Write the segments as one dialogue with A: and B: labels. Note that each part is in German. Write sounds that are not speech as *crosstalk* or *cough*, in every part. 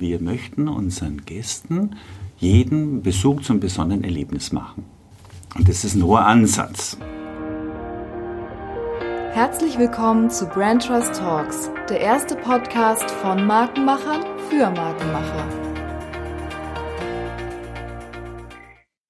A: wir möchten unseren Gästen jeden Besuch zum besonderen Erlebnis machen. Und das ist ein hoher Ansatz.
B: Herzlich willkommen zu Brand Trust Talks, der erste Podcast von Markenmachern für Markenmacher.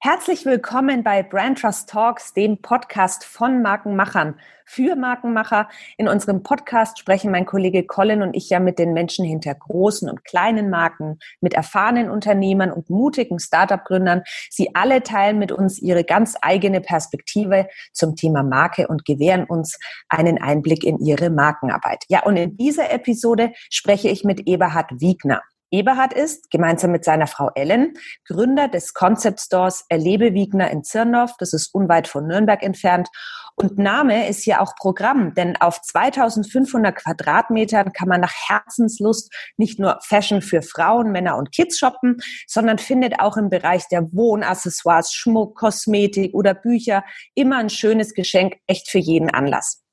C: Herzlich willkommen bei Brand Trust Talks, dem Podcast von Markenmachern für Markenmacher. In unserem Podcast sprechen mein Kollege Colin und ich ja mit den Menschen hinter großen und kleinen Marken, mit erfahrenen Unternehmern und mutigen Startup-Gründern. Sie alle teilen mit uns ihre ganz eigene Perspektive zum Thema Marke und gewähren uns einen Einblick in ihre Markenarbeit. Ja, und in dieser Episode spreche ich mit Eberhard Wiegner. Eberhard ist, gemeinsam mit seiner Frau Ellen, Gründer des Concept Stores Erlebe Wiegner in Zirndorf. Das ist unweit von Nürnberg entfernt. Und Name ist hier auch Programm, denn auf 2500 Quadratmetern kann man nach Herzenslust nicht nur Fashion für Frauen, Männer und Kids shoppen, sondern findet auch im Bereich der Wohnaccessoires, Schmuck, Kosmetik oder Bücher immer ein schönes Geschenk, echt für jeden Anlass.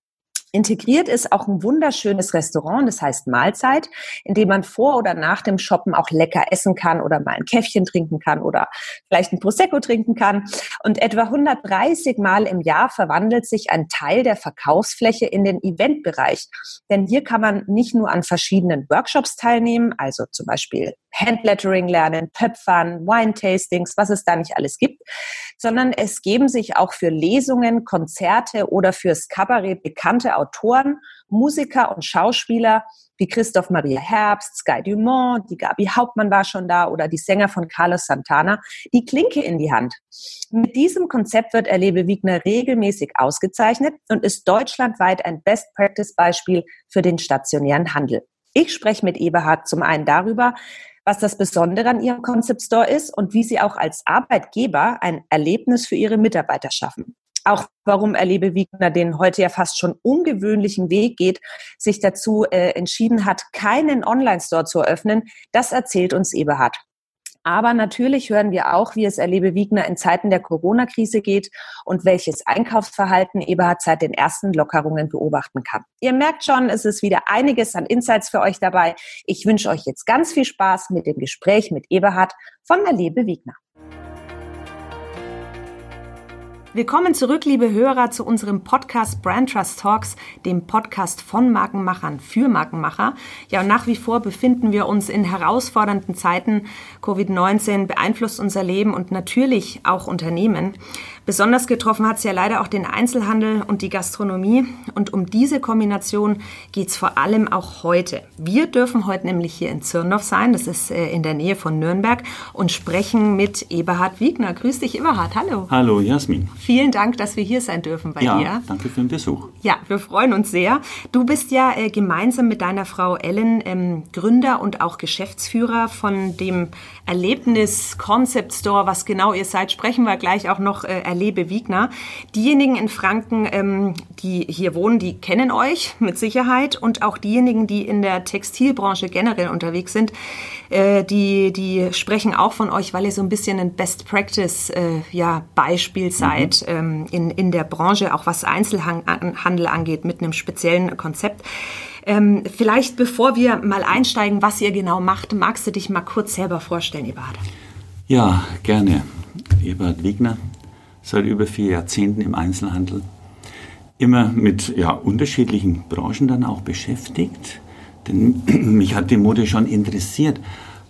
C: Integriert ist auch ein wunderschönes Restaurant, das heißt Mahlzeit, in dem man vor oder nach dem Shoppen auch lecker essen kann oder mal ein Käffchen trinken kann oder vielleicht ein Prosecco trinken kann. Und etwa 130 Mal im Jahr verwandelt sich ein Teil der Verkaufsfläche in den Eventbereich. Denn hier kann man nicht nur an verschiedenen Workshops teilnehmen, also zum Beispiel Handlettering lernen, Pöpfern, Wine-Tastings, was es da nicht alles gibt, sondern es geben sich auch für Lesungen, Konzerte oder fürs Kabarett bekannte Autoren, Musiker und Schauspieler wie Christoph Maria Herbst, Sky Dumont, die Gabi Hauptmann war schon da oder die Sänger von Carlos Santana, die Klinke in die Hand. Mit diesem Konzept wird Erlebe Wiegner regelmäßig ausgezeichnet und ist deutschlandweit ein Best-Practice-Beispiel für den stationären Handel. Ich spreche mit Eberhard zum einen darüber, was das Besondere an ihrem Concept Store ist und wie sie auch als Arbeitgeber ein Erlebnis für ihre Mitarbeiter schaffen. Auch warum Erlebe Wiegner den heute ja fast schon ungewöhnlichen Weg geht, sich dazu äh, entschieden hat, keinen Online-Store zu eröffnen, das erzählt uns Eberhard. Aber natürlich hören wir auch, wie es Erlebe Wiegner in Zeiten der Corona-Krise geht und welches Einkaufsverhalten Eberhard seit den ersten Lockerungen beobachten kann. Ihr merkt schon, es ist wieder einiges an Insights für euch dabei. Ich wünsche euch jetzt ganz viel Spaß mit dem Gespräch mit Eberhard von Erlebe Wiegner.
B: Willkommen zurück, liebe Hörer, zu unserem Podcast Brand Trust Talks, dem Podcast von Markenmachern für Markenmacher. Ja, und nach wie vor befinden wir uns in herausfordernden Zeiten. Covid-19 beeinflusst unser Leben und natürlich auch Unternehmen. Besonders getroffen hat es ja leider auch den Einzelhandel und die Gastronomie. Und um diese Kombination geht es vor allem auch heute. Wir dürfen heute nämlich hier in Zirndorf sein, das ist äh, in der Nähe von Nürnberg, und sprechen mit Eberhard Wiegner. Grüß dich, Eberhard. Hallo.
A: Hallo, Jasmin.
B: Vielen Dank, dass wir hier sein dürfen bei
A: ja,
B: dir.
A: Danke für den Besuch.
B: Ja, wir freuen uns sehr. Du bist ja äh, gemeinsam mit deiner Frau Ellen ähm, Gründer und auch Geschäftsführer von dem Erlebnis Concept Store. Was genau ihr seid, sprechen wir gleich auch noch äh, Erlebe Wiegner. Diejenigen in Franken, ähm, die hier wohnen, die kennen euch mit Sicherheit und auch diejenigen, die in der Textilbranche generell unterwegs sind, äh, die, die sprechen auch von euch, weil ihr so ein bisschen ein Best Practice äh, ja, Beispiel seid mhm. ähm, in, in der Branche, auch was Einzelhandel angeht, mit einem speziellen Konzept. Ähm, vielleicht bevor wir mal einsteigen, was ihr genau macht, magst du dich mal kurz selber vorstellen, Eberhard?
A: Ja, gerne. Eberhard Wegner, seit über vier Jahrzehnten im Einzelhandel. Immer mit ja, unterschiedlichen Branchen dann auch beschäftigt. Denn *clears throat* mich hat die Mode schon interessiert.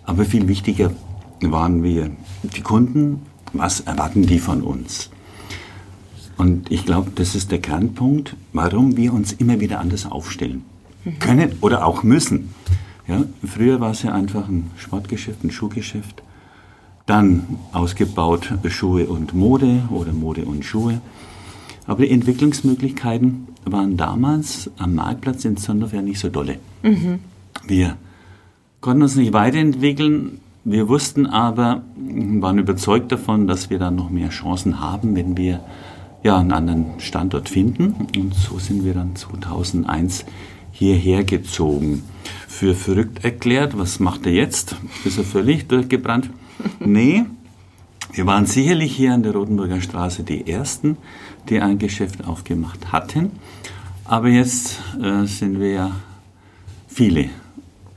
A: Aber viel wichtiger waren wir die Kunden. Was erwarten die von uns? Und ich glaube, das ist der Kernpunkt, warum wir uns immer wieder anders aufstellen. Können oder auch müssen. Ja, früher war es ja einfach ein Sportgeschäft, ein Schuhgeschäft. Dann ausgebaut Schuhe und Mode oder Mode und Schuhe. Aber die Entwicklungsmöglichkeiten waren damals am Marktplatz in Zondorf ja nicht so dolle. Mhm. Wir konnten uns nicht weiterentwickeln. Wir wussten aber, waren überzeugt davon, dass wir dann noch mehr Chancen haben, wenn wir ja, einen anderen Standort finden. Und so sind wir dann 2001 hierher gezogen. Für verrückt erklärt, was macht er jetzt? Ist er völlig durchgebrannt? Nee, wir waren sicherlich hier an der Rotenburger Straße die Ersten, die ein Geschäft aufgemacht hatten. Aber jetzt äh, sind wir ja viele.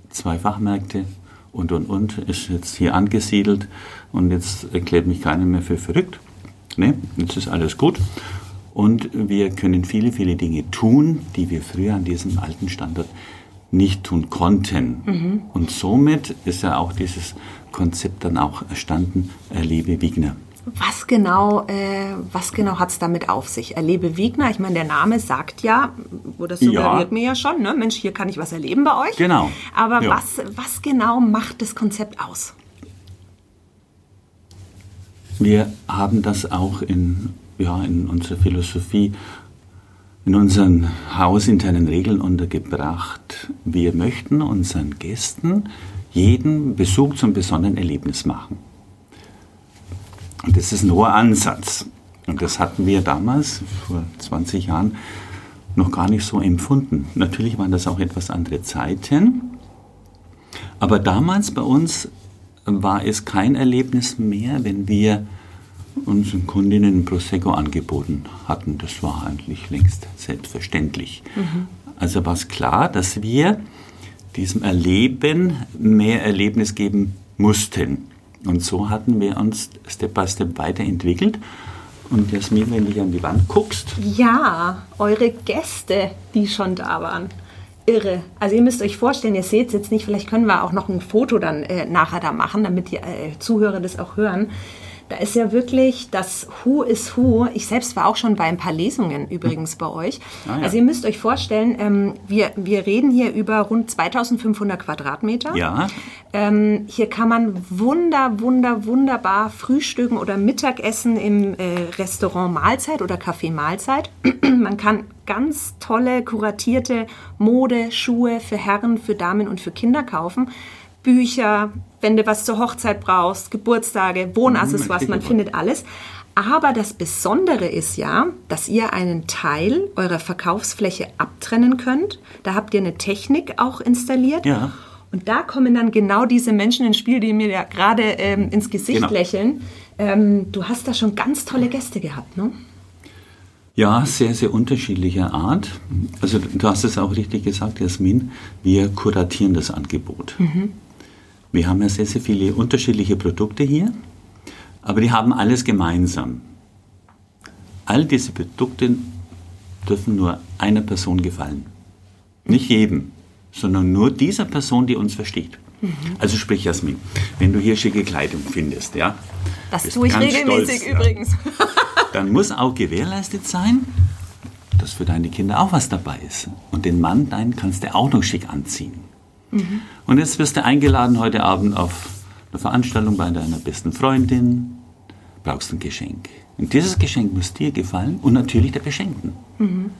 A: Zwei Fachmärkte und, und, und, ist jetzt hier angesiedelt und jetzt erklärt mich keiner mehr für verrückt. Ne, jetzt ist alles gut. Und wir können viele, viele Dinge tun, die wir früher an diesem alten Standort nicht tun konnten. Mhm. Und somit ist ja auch dieses Konzept dann auch erstanden, Erlebe Wigner.
C: Was genau, äh, was genau hat es damit auf sich? Erlebe Wegner, ich meine, der Name sagt ja, oder suggeriert ja. mir ja schon, ne? Mensch, hier kann ich was erleben bei euch.
A: Genau.
C: Aber ja. was, was genau macht das Konzept aus?
A: Wir haben das auch in, ja, in unserer Philosophie, in unseren hausinternen Regeln untergebracht. Wir möchten unseren Gästen jeden Besuch zum besonderen Erlebnis machen. Und das ist ein hoher Ansatz. Und das hatten wir damals, vor 20 Jahren, noch gar nicht so empfunden. Natürlich waren das auch etwas andere Zeiten. Aber damals bei uns war es kein Erlebnis mehr, wenn wir unseren Kundinnen Prosecco angeboten hatten. Das war eigentlich längst selbstverständlich. Mhm. Also war es klar, dass wir diesem Erleben mehr Erlebnis geben mussten. Und so hatten wir uns Step by Step weiterentwickelt. Und Jasmin, wenn du an die Wand guckst.
C: Ja, eure Gäste, die schon da waren. Irre. Also ihr müsst euch vorstellen, ihr seht es jetzt nicht, vielleicht können wir auch noch ein Foto dann äh, nachher da machen, damit die äh, Zuhörer das auch hören. Da ist ja wirklich das Who is Who. Ich selbst war auch schon bei ein paar Lesungen übrigens bei euch. Ah, ja. Also ihr müsst euch vorstellen, ähm, wir, wir reden hier über rund 2500 Quadratmeter.
A: Ja.
C: Ähm, hier kann man wunder, wunder, wunderbar frühstücken oder Mittagessen im äh, Restaurant Mahlzeit oder Café Mahlzeit. *clears throat* man kann ganz tolle kuratierte Mode, Schuhe für Herren, für Damen und für Kinder kaufen. Bücher, wenn du was zur Hochzeit brauchst, Geburtstage, Wohnaccessoires, man findet alles. Aber das Besondere ist ja, dass ihr einen Teil eurer Verkaufsfläche abtrennen könnt. Da habt ihr eine Technik auch installiert.
A: Ja.
C: Und da kommen dann genau diese Menschen ins Spiel, die mir ja gerade ähm, ins Gesicht genau. lächeln. Ähm, du hast da schon ganz tolle Gäste gehabt, ne?
A: Ja, sehr, sehr unterschiedlicher Art. Also du hast es auch richtig gesagt, Jasmin, wir kuratieren das Angebot. Mhm. Wir haben ja sehr, sehr viele unterschiedliche Produkte hier, aber die haben alles gemeinsam. All diese Produkte dürfen nur einer Person gefallen. Nicht jedem, sondern nur dieser Person, die uns versteht. Mhm. Also sprich Jasmin, wenn du hier schicke Kleidung findest, ja.
C: Das tue ich regelmäßig stolz, übrigens.
A: Ja, *laughs* dann muss auch gewährleistet sein, dass für deine Kinder auch was dabei ist. Und den Mann, deinen kannst du auch noch schick anziehen. Mhm. Und jetzt wirst du eingeladen heute Abend auf eine Veranstaltung bei deiner besten Freundin, brauchst ein Geschenk. Und dieses Geschenk muss dir gefallen und natürlich der Beschenkten. Mhm.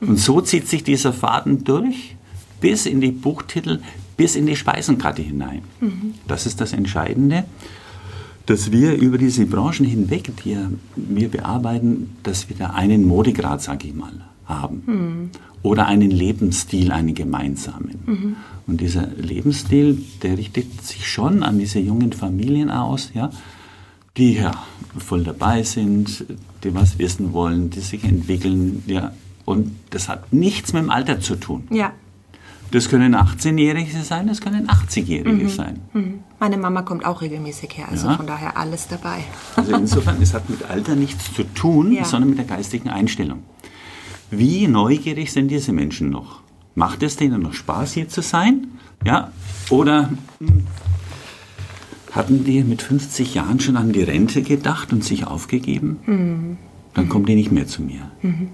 A: Und so zieht sich dieser Faden durch bis in die Buchtitel, bis in die Speisenkarte hinein. Mhm. Das ist das Entscheidende, dass wir über diese Branchen hinweg, die wir bearbeiten, dass wir da einen Modegrad, sage ich mal, haben. Oder einen Lebensstil, einen gemeinsamen. Mhm. Und dieser Lebensstil, der richtet sich schon an diese jungen Familien aus, ja, die ja voll dabei sind, die was wissen wollen, die sich entwickeln, ja. Und das hat nichts mit dem Alter zu tun.
C: Ja.
A: Das können 18-Jährige sein, das können 80-Jährige mhm. sein.
C: Mhm. Meine Mama kommt auch regelmäßig her, also ja. von daher alles dabei.
A: Also insofern, es hat mit Alter nichts zu tun, ja. sondern mit der geistigen Einstellung. Wie neugierig sind diese Menschen noch? Macht es denen noch Spaß, hier zu sein? Ja? Oder hm, hatten die mit 50 Jahren schon an die Rente gedacht und sich aufgegeben? Mhm. Dann kommen die nicht mehr zu mir. Mhm.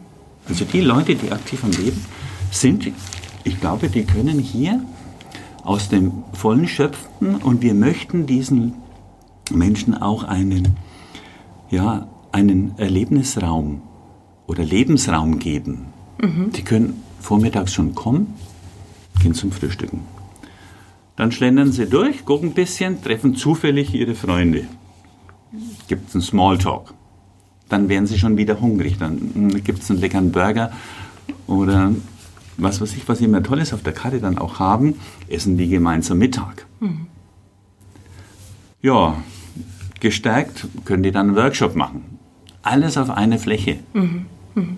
A: Also die Leute, die aktiv am Leben sind, ich glaube, die können hier aus dem Vollen schöpfen und wir möchten diesen Menschen auch einen, ja, einen Erlebnisraum oder Lebensraum geben. Mhm. Die können vormittags schon kommen, gehen zum Frühstücken. Dann schlendern sie durch, gucken ein bisschen, treffen zufällig ihre Freunde. Gibt es einen Smalltalk. Dann werden sie schon wieder hungrig. Dann gibt es einen leckeren Burger oder was weiß ich, was sie immer Tolles auf der Karte dann auch haben, essen die gemeinsam Mittag. Mhm. Ja, gestärkt können die dann einen Workshop machen. Alles auf einer Fläche. Mhm. Mhm.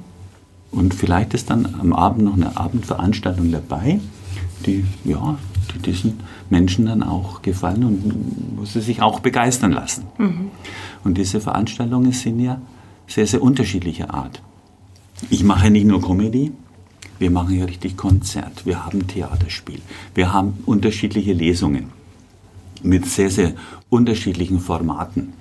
A: Und vielleicht ist dann am Abend noch eine Abendveranstaltung dabei, die ja, die diesen Menschen dann auch gefallen und wo sie sich auch begeistern lassen. Mhm. Und diese Veranstaltungen sind ja sehr, sehr unterschiedlicher Art. Ich mache nicht nur Comedy, wir machen ja richtig Konzert, wir haben Theaterspiel, wir haben unterschiedliche Lesungen mit sehr, sehr unterschiedlichen Formaten.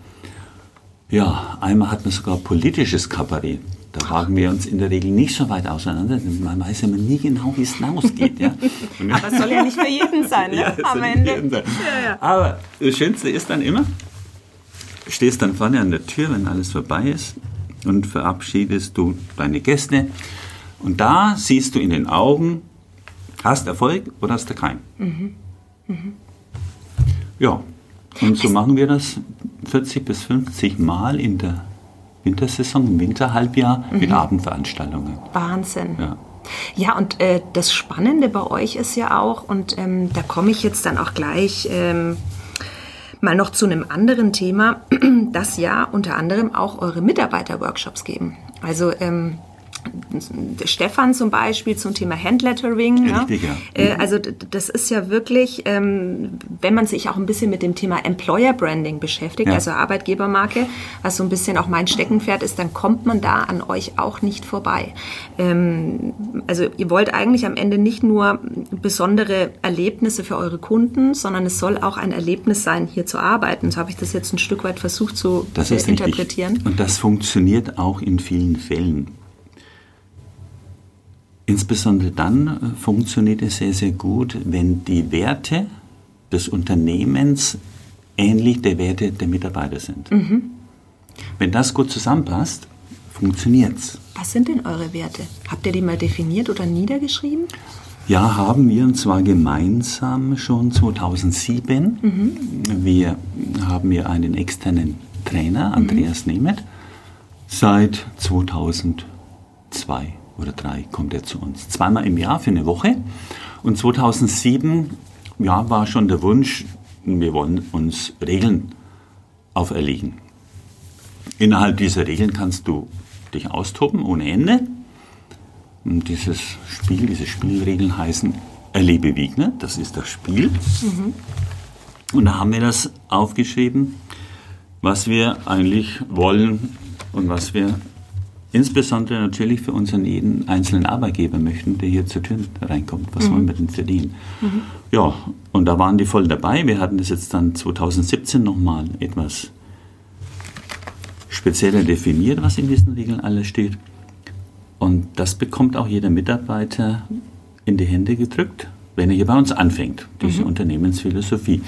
A: Ja, einmal hatten wir sogar politisches Kabarett. Da wagen wir uns in der Regel nicht so weit auseinander. Man weiß ja nie genau, wie es ausgeht. Ja. *laughs*
C: Aber es soll ja nicht für jeden sein, ne? Ja, am Ende.
A: Sein. Ja, ja. Aber das Schönste ist dann immer, stehst dann vorne an der Tür, wenn alles vorbei ist und verabschiedest du deine Gäste. Und da siehst du in den Augen, hast Erfolg oder hast du keinen. Mhm. Mhm. Ja, und so machen wir das 40 bis 50 Mal in der Wintersaison, im Winterhalbjahr mhm. mit Abendveranstaltungen.
C: Wahnsinn. Ja. Ja, und äh, das Spannende bei euch ist ja auch, und ähm, da komme ich jetzt dann auch gleich ähm, mal noch zu einem anderen Thema, *clears throat* dass ja unter anderem auch eure Mitarbeiter-Workshops geben. Also ähm, Stefan zum Beispiel zum Thema Handlettering. Richtig, ja. ja. Äh, also das ist ja wirklich, ähm, wenn man sich auch ein bisschen mit dem Thema Employer Branding beschäftigt, ja. also Arbeitgebermarke, was so ein bisschen auch mein Steckenpferd ist, dann kommt man da an euch auch nicht vorbei. Ähm, also ihr wollt eigentlich am Ende nicht nur besondere Erlebnisse für eure Kunden, sondern es soll auch ein Erlebnis sein, hier zu arbeiten. So habe ich das jetzt ein Stück weit versucht zu
A: das äh, interpretieren. Richtig. Und das funktioniert auch in vielen Fällen. Insbesondere dann äh, funktioniert es sehr, sehr gut, wenn die Werte des Unternehmens ähnlich der Werte der Mitarbeiter sind. Mhm. Wenn das gut zusammenpasst, funktioniert es.
C: Was sind denn eure Werte? Habt ihr die mal definiert oder niedergeschrieben?
A: Ja, haben wir und zwar gemeinsam schon 2007. Mhm. Wir haben ja einen externen Trainer, Andreas mhm. Nemeth, seit 2002 oder drei kommt er zu uns. Zweimal im Jahr für eine Woche. Und 2007 ja, war schon der Wunsch, wir wollen uns Regeln auferlegen. Innerhalb dieser Regeln kannst du dich austoben ohne Ende. Und dieses Spiel, diese Spielregeln heißen Erlebe Wiegner, das ist das Spiel. Mhm. Und da haben wir das aufgeschrieben, was wir eigentlich wollen und was wir Insbesondere natürlich für unseren jeden einzelnen Arbeitgeber möchten, der hier zur Tür reinkommt. Was mhm. wollen wir denn verdienen? Mhm. Ja, und da waren die voll dabei. Wir hatten das jetzt dann 2017 nochmal etwas spezieller definiert, was in diesen Regeln alles steht. Und das bekommt auch jeder Mitarbeiter in die Hände gedrückt, wenn er hier bei uns anfängt, diese mhm. Unternehmensphilosophie.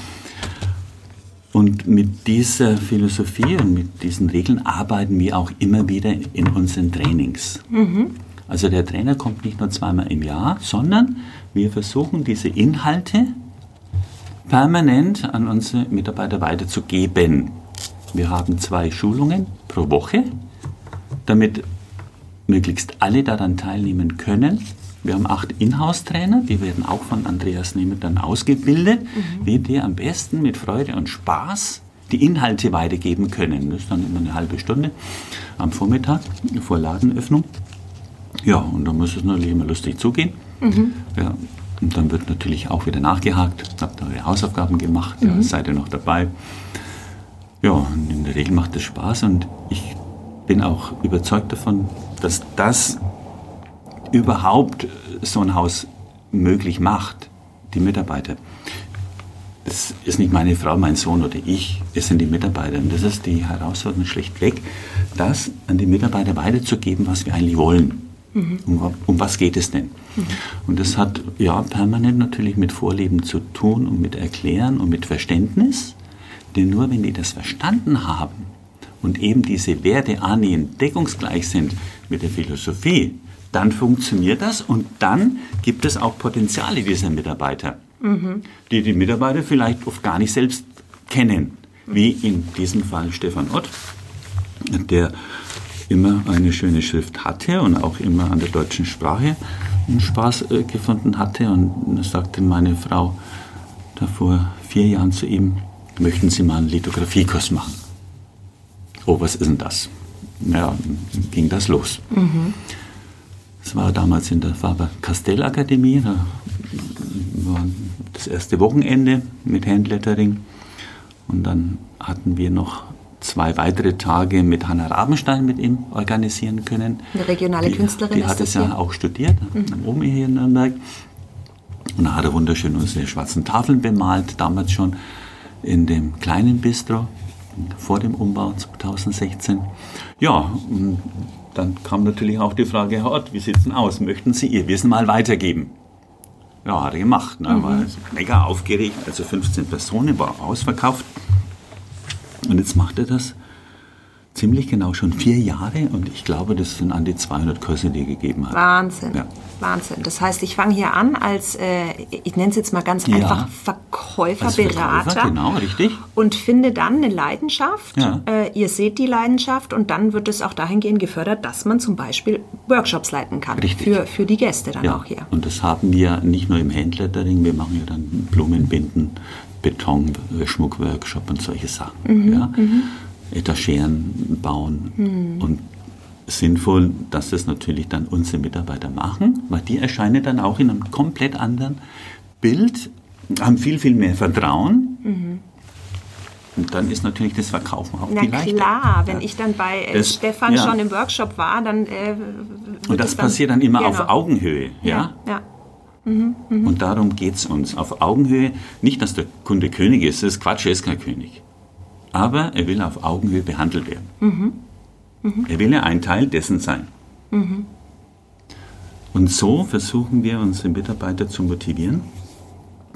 A: Und mit dieser Philosophie und mit diesen Regeln arbeiten wir auch immer wieder in unseren Trainings. Mhm. Also der Trainer kommt nicht nur zweimal im Jahr, sondern wir versuchen diese Inhalte permanent an unsere Mitarbeiter weiterzugeben. Wir haben zwei Schulungen pro Woche, damit möglichst alle daran teilnehmen können wir haben acht Inhouse-Trainer, die werden auch von Andreas Nehmer dann ausgebildet, mhm. wie die am besten mit Freude und Spaß die Inhalte weitergeben können. Das ist dann immer eine halbe Stunde am Vormittag vor Ladenöffnung. Ja, und dann muss es natürlich immer lustig zugehen. Mhm. Ja, und dann wird natürlich auch wieder nachgehakt. Habt eure Hausaufgaben gemacht? Mhm. Ja, seid ihr noch dabei? Ja, und in der Regel macht es Spaß und ich bin auch überzeugt davon, dass das überhaupt so ein Haus möglich macht, die Mitarbeiter. Das ist nicht meine Frau, mein Sohn oder ich, es sind die Mitarbeiter. Und das ist die Herausforderung schlechtweg, das an die Mitarbeiter weiterzugeben, was wir eigentlich wollen. Mhm. Um, um, was geht es denn? Mhm. Und das hat ja permanent natürlich mit Vorleben zu tun und mit Erklären und mit Verständnis. Denn nur wenn die das verstanden haben und eben diese Werte annähernd deckungsgleich sind mit der Philosophie, dann funktioniert das und dann gibt es auch Potenziale dieser Mitarbeiter, mhm. die die Mitarbeiter vielleicht oft gar nicht selbst kennen, wie in diesem Fall Stefan Ott, der immer eine schöne Schrift hatte und auch immer an der deutschen Sprache einen Spaß äh, gefunden hatte. Und sagte meine Frau da vor vier Jahren zu ihm, möchten Sie mal einen Lithografiekurs machen? Oh, was ist denn das? Ja, ging das los. Mhm. Das war damals in der Faber-Castell-Akademie. Da waren das erste Wochenende mit Handlettering. Und dann hatten wir noch zwei weitere Tage mit Hanna Rabenstein mit ihm organisieren können.
C: Eine regionale
A: die,
C: Künstlerin.
A: Die hat es ja auch studiert, mhm. am OMI hier in Nürnberg. Und da hat er wunderschön unsere schwarzen Tafeln bemalt, damals schon in dem kleinen Bistro vor dem Umbau 2016. Ja, dann kam natürlich auch die Frage, Herr Ott, wie sieht es denn aus? Möchten Sie Ihr Wissen mal weitergeben? Ja, hat er gemacht. Ne? War mhm. mega aufgeregt, also 15 Personen, war ausverkauft. Und jetzt macht er das ziemlich genau schon vier Jahre und ich glaube, das sind an die 200 Kurse, die er gegeben hat.
C: Wahnsinn. Ja. Wahnsinn. Das heißt, ich fange hier an als, äh, ich nenne es jetzt mal ganz ja. einfach, Verkäufer, als Berater. Verkäufer,
A: genau, richtig.
C: Und finde dann eine Leidenschaft. Ja. Äh, ihr seht die Leidenschaft und dann wird es auch dahingehend gefördert, dass man zum Beispiel Workshops leiten kann. Richtig. Für, für die Gäste dann auch hier.
A: Und das haben wir nicht nur im Handlettering, wir machen ja dann Blumenbinden, Beton, Schmuckworkshop und solche Sachen. Mhm. Ja. Mhm. Etagieren bauen. Mhm. Und sinnvoll, dass das natürlich dann unsere Mitarbeiter machen, weil die erscheinen dann auch in einem komplett anderen Bild, haben viel, viel mehr Vertrauen. Mhm. Und dann ist natürlich das Verkaufen auch
C: Na
A: viel leichter.
C: klar, wenn ja. ich dann bei äh, das, Stefan ja. schon im Workshop war, dann äh,
A: Und das dann, passiert dann immer genau. auf Augenhöhe. Ja. ja. Mhm, mh. Und darum geht es uns. Auf Augenhöhe, nicht, dass der Kunde König ist, das ist Quatsch, er ist kein König. Aber er will auf Augenhöhe behandelt werden. Mhm. Mhm. Er will ja ein Teil dessen sein. Mhm. Und so versuchen wir unsere Mitarbeiter zu motivieren.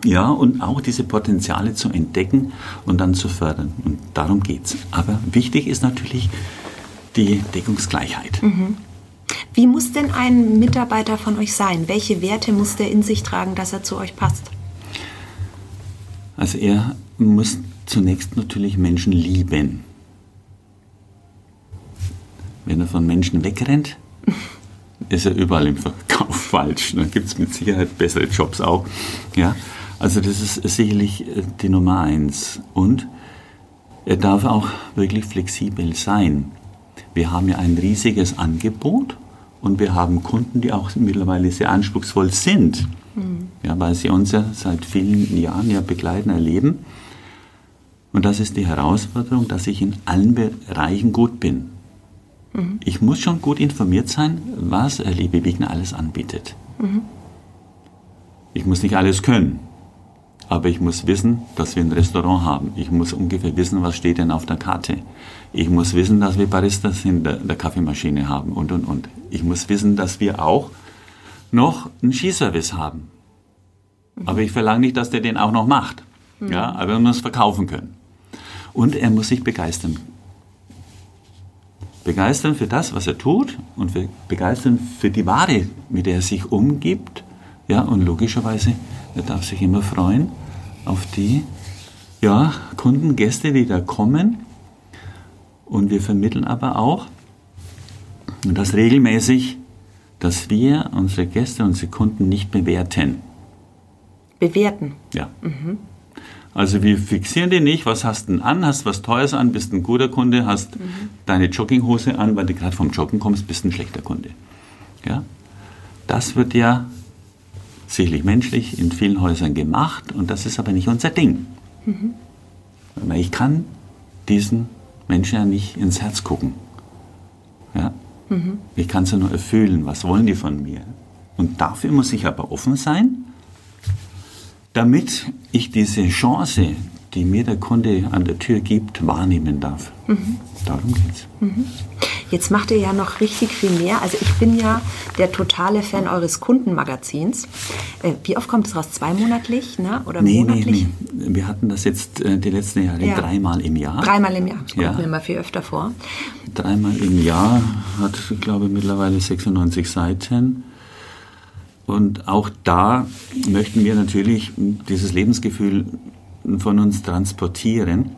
A: Ja, und auch diese Potenziale zu entdecken und dann zu fördern. Und darum geht es. Aber wichtig ist natürlich die Deckungsgleichheit. Mhm.
C: Wie muss denn ein Mitarbeiter von euch sein? Welche Werte muss der in sich tragen, dass er zu euch passt?
A: Also er muss zunächst natürlich Menschen lieben. Wenn er von Menschen wegrennt, *laughs* ist er überall im Verkauf *laughs* falsch. Dann gibt es mit Sicherheit bessere Jobs auch. Ja? Also das ist sicherlich äh, die Nummer eins. Und er darf auch wirklich flexibel sein. Wir haben ja ein riesiges Angebot und wir haben Kunden, die auch mittlerweile sehr anspruchsvoll sind. Mhm. Ja, weil sie uns ja seit vielen Jahren ja begleiten, erleben. Und das ist die Herausforderung, dass ich in allen Bereichen gut bin. Mhm. Ich muss schon gut informiert sein, was Liebe Wegner alles anbietet. Mhm. Ich muss nicht alles können, aber ich muss wissen, dass wir ein Restaurant haben. Ich muss ungefähr wissen, was steht denn auf der Karte. Ich muss wissen, dass wir Baristas in der, Kaffeemaschine haben und, und, und. Ich muss wissen, dass wir auch noch einen Skiservice haben. Mhm. Aber ich verlange nicht, dass der den auch noch macht. Mhm. Ja, aber er muss verkaufen können. Und er muss sich begeistern begeistern für das, was er tut und begeistern für die Ware, mit der er sich umgibt. Ja, und logischerweise, er darf sich immer freuen auf die ja, Kunden, Gäste, die da kommen. Und wir vermitteln aber auch, und das regelmäßig, dass wir unsere Gäste, unsere Kunden nicht bewerten.
C: Bewerten?
A: Ja. Mhm. Also wir fixieren die nicht, was hast du denn an, hast was Teures an, bist ein guter Kunde, hast mhm. deine Jogginghose an, weil du gerade vom Joggen kommst, bist ein schlechter Kunde. Ja? Das wird ja sicherlich menschlich in vielen Häusern gemacht und das ist aber nicht unser Ding. Mhm. Ich kann diesen Menschen ja nicht ins Herz gucken. Ja? Mhm. Ich kann sie nur erfüllen, was wollen die von mir. Und dafür muss ich aber offen sein damit ich diese Chance, die mir der Kunde an der Tür gibt, wahrnehmen darf. Mhm. Darum geht's. Mhm.
C: Jetzt macht ihr ja noch richtig viel mehr. Also ich bin ja der totale Fan eures Kundenmagazins. Äh, wie oft kommt es raus? Zweimonatlich ne? oder nee, monatlich?
A: Nee, nee. Wir hatten das jetzt äh, die letzten Jahre ja. dreimal im Jahr.
C: Dreimal im Jahr. Das kommt ja. mir immer viel öfter vor.
A: Dreimal im Jahr hat, ich glaube, mittlerweile 96 Seiten. Und auch da möchten wir natürlich dieses Lebensgefühl von uns transportieren.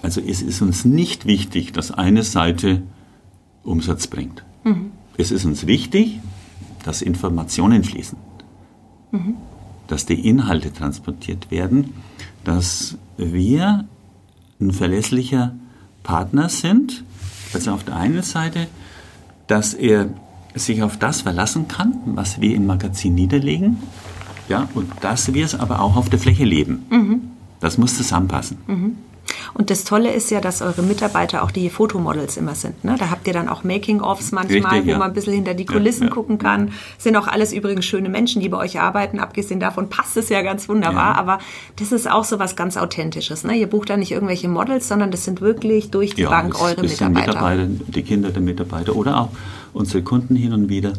A: Also es ist uns nicht wichtig, dass eine Seite Umsatz bringt. Mhm. Es ist uns wichtig, dass Informationen fließen, mhm. dass die Inhalte transportiert werden, dass wir ein verlässlicher Partner sind. Also auf der einen Seite, dass er sich auf das verlassen kann, was wir im Magazin niederlegen. Ja, und dass wir es aber auch auf der Fläche leben.
C: Mhm.
A: Das muss zusammenpassen.
C: Und das Tolle ist ja, dass eure Mitarbeiter auch die Fotomodels immer sind. Ne? Da habt ihr dann auch Making-ofs manchmal,
A: Richtig,
C: wo
A: ja.
C: man ein bisschen hinter die Kulissen
A: ja.
C: gucken kann. Sind auch alles übrigens schöne Menschen, die bei euch arbeiten. Abgesehen davon passt es ja ganz wunderbar. Aber das ist auch so was ganz Authentisches. Ne? Ihr bucht da nicht irgendwelche Models, sondern das sind wirklich durch die Bank
A: es-
C: eure
A: es sind
C: Mitarbeiter.
A: Mitarbeiter, die Kinder der Mitarbeiter oder auch unsere Kunden hin und wieder.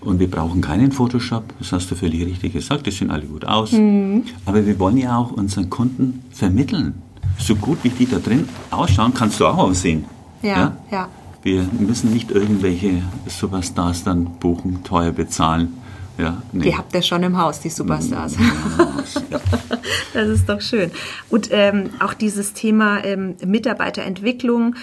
A: Und wir brauchen keinen Photoshop, das hast du völlig richtig gesagt, die sehen alle gut aus.
C: Mhm.
A: Aber wir wollen ja auch unseren Kunden vermitteln. So gut wie die da drin ausschauen, kannst du auch aussehen.
C: Ja, ja.
A: Wir müssen nicht irgendwelche Superstars dann buchen, teuer bezahlen. Ja, nee.
C: Die habt ihr schon im Haus, die Superstars.
A: ja. *laughs*
C: Das ist doch schön. Und ähm, auch dieses Thema ähm, Mitarbeiterentwicklung.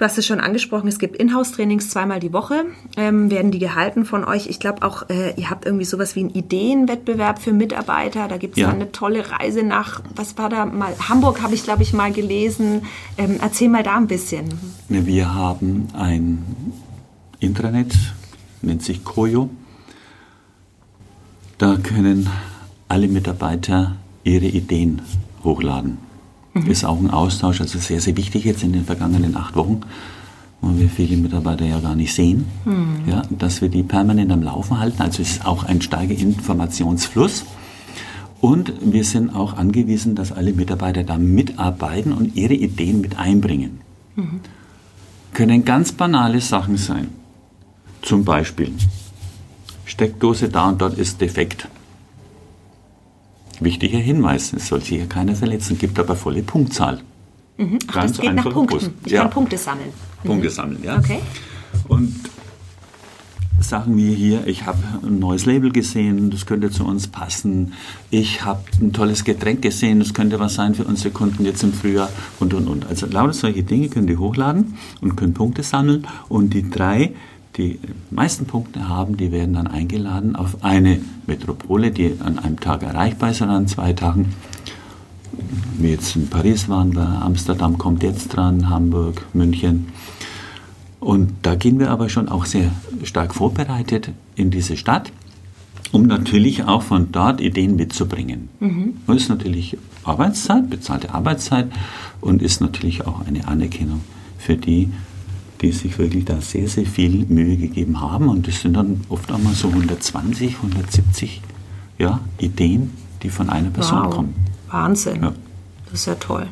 C: Du hast es schon angesprochen, es gibt Inhouse-Trainings zweimal die Woche, ähm, werden die gehalten von euch. Ich glaube auch, äh, ihr habt irgendwie sowas wie einen Ideenwettbewerb für Mitarbeiter. Da gibt es
A: Ja.
C: eine tolle Reise nach, was war da mal, Hamburg habe ich, glaube ich, mal gelesen. Ähm, erzähl mal da ein bisschen.
A: Wir haben ein Intranet, nennt sich Koyo. Da können alle Mitarbeiter ihre Ideen hochladen. Ist auch ein Austausch, also sehr, sehr wichtig jetzt in den vergangenen acht Wochen, wo wir viele Mitarbeiter ja gar nicht sehen, ja, dass wir die permanent am Laufen halten. Also es ist auch ein starker Informationsfluss. Und wir sind auch angewiesen, dass alle Mitarbeiter da mitarbeiten und ihre Ideen mit einbringen. Können ganz banale Sachen sein. Zum Beispiel, Steckdose da und dort ist defekt. Wichtiger Hinweis, es soll sich hier keiner verletzen, gibt aber volle Punktzahl.
C: Ach, das geht nach Punkten.
A: bewusst.
C: Ich
A: Ja.
C: kann Punkte sammeln.
A: Punkte sammeln, ja.
C: Okay.
A: Und Sachen wie hier, ich habe ein neues Label gesehen, das könnte zu uns passen. Ich habe ein tolles Getränk gesehen, das könnte was sein für unsere Kunden jetzt im Frühjahr und und und. Also lauter solche Dinge können die hochladen und können Punkte sammeln. Und die drei, die meisten Punkte haben, die werden dann eingeladen auf eine Metropole, die an einem Tag erreichbar ist oder an zwei Tagen. Wie jetzt in Paris waren wir, Amsterdam kommt jetzt dran, Hamburg, München. Und da gehen wir aber schon auch sehr stark vorbereitet in diese Stadt, um natürlich auch von dort Ideen mitzubringen. Das ist natürlich Arbeitszeit, bezahlte Arbeitszeit und ist natürlich auch eine Anerkennung für die, die sich wirklich da sehr, sehr viel Mühe gegeben haben. Und das sind dann oft einmal so 120, 170 ja, Ideen, die von einer Person
C: Wow.
A: kommen.
C: Wahnsinn.
A: Ja.
C: Das ist ja toll.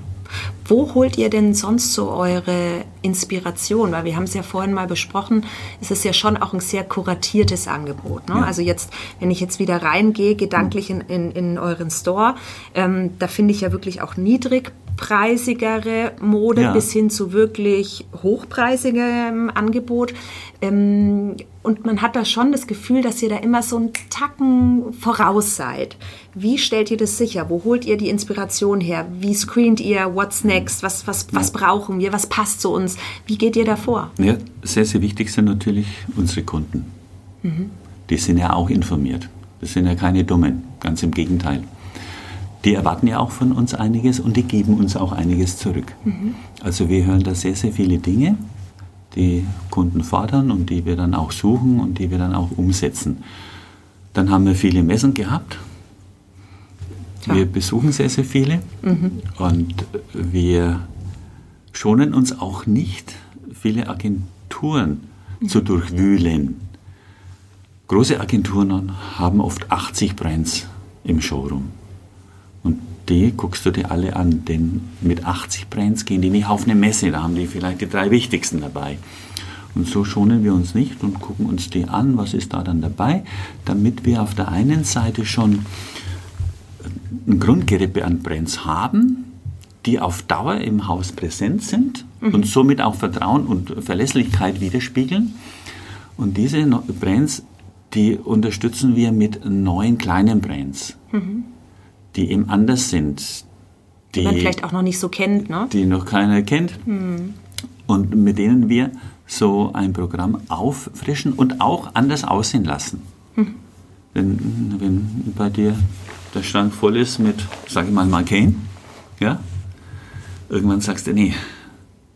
C: Wo holt ihr denn sonst so eure Inspiration? Weil wir haben es ja vorhin mal besprochen, es ist ja schon auch ein sehr kuratiertes Angebot. Ne?
A: Ja.
C: Also jetzt, wenn ich jetzt wieder reingehe, gedanklich in, in, in euren Store, ähm, da finde ich ja wirklich auch niedrigpreisigere Mode
A: Ja.
C: bis hin zu wirklich hochpreisigem Angebot. Ähm, und man hat da schon das Gefühl, dass ihr da immer so einen Tacken voraus seid. Wie stellt ihr das sicher? Wo holt ihr die Inspiration her? Wie screent ihr? What's next? Was, was, was brauchen wir? Was passt zu uns? Wie geht ihr da vor?
A: Ja, sehr, sehr wichtig sind natürlich unsere Kunden. Die sind ja auch informiert. Das sind ja keine Dummen, ganz im Gegenteil. Die erwarten ja auch von uns einiges und die geben uns auch einiges zurück. Also wir hören da sehr, sehr viele Dinge, die Kunden fordern und die wir dann auch suchen und die wir dann auch umsetzen. Dann haben wir viele Messen gehabt.
C: Ja.
A: Wir besuchen sehr, sehr viele und wir schonen uns auch nicht, viele Agenturen zu durchwühlen. Große Agenturen haben oft 80 Brands im Showroom. Und die guckst du dir alle an, denn mit 80 Brands gehen die nicht auf eine Messe, da haben die vielleicht die drei wichtigsten dabei. Und so schonen wir uns nicht und gucken uns die an, was ist da dann dabei, damit wir auf der einen Seite schon ein Grundgerippe an Brands haben, die auf Dauer im Haus präsent sind und somit auch Vertrauen und Verlässlichkeit widerspiegeln. Und diese Brands, die unterstützen wir mit neuen kleinen Brands, die eben anders sind,
C: Die man vielleicht auch noch nicht so kennt, ne?
A: die noch keiner kennt und mit denen wir so ein Programm auffrischen und auch anders aussehen lassen. Wenn, wenn bei dir der Schrank voll ist mit, sage ich mal, Marcaine, ja, irgendwann sagst du, nee,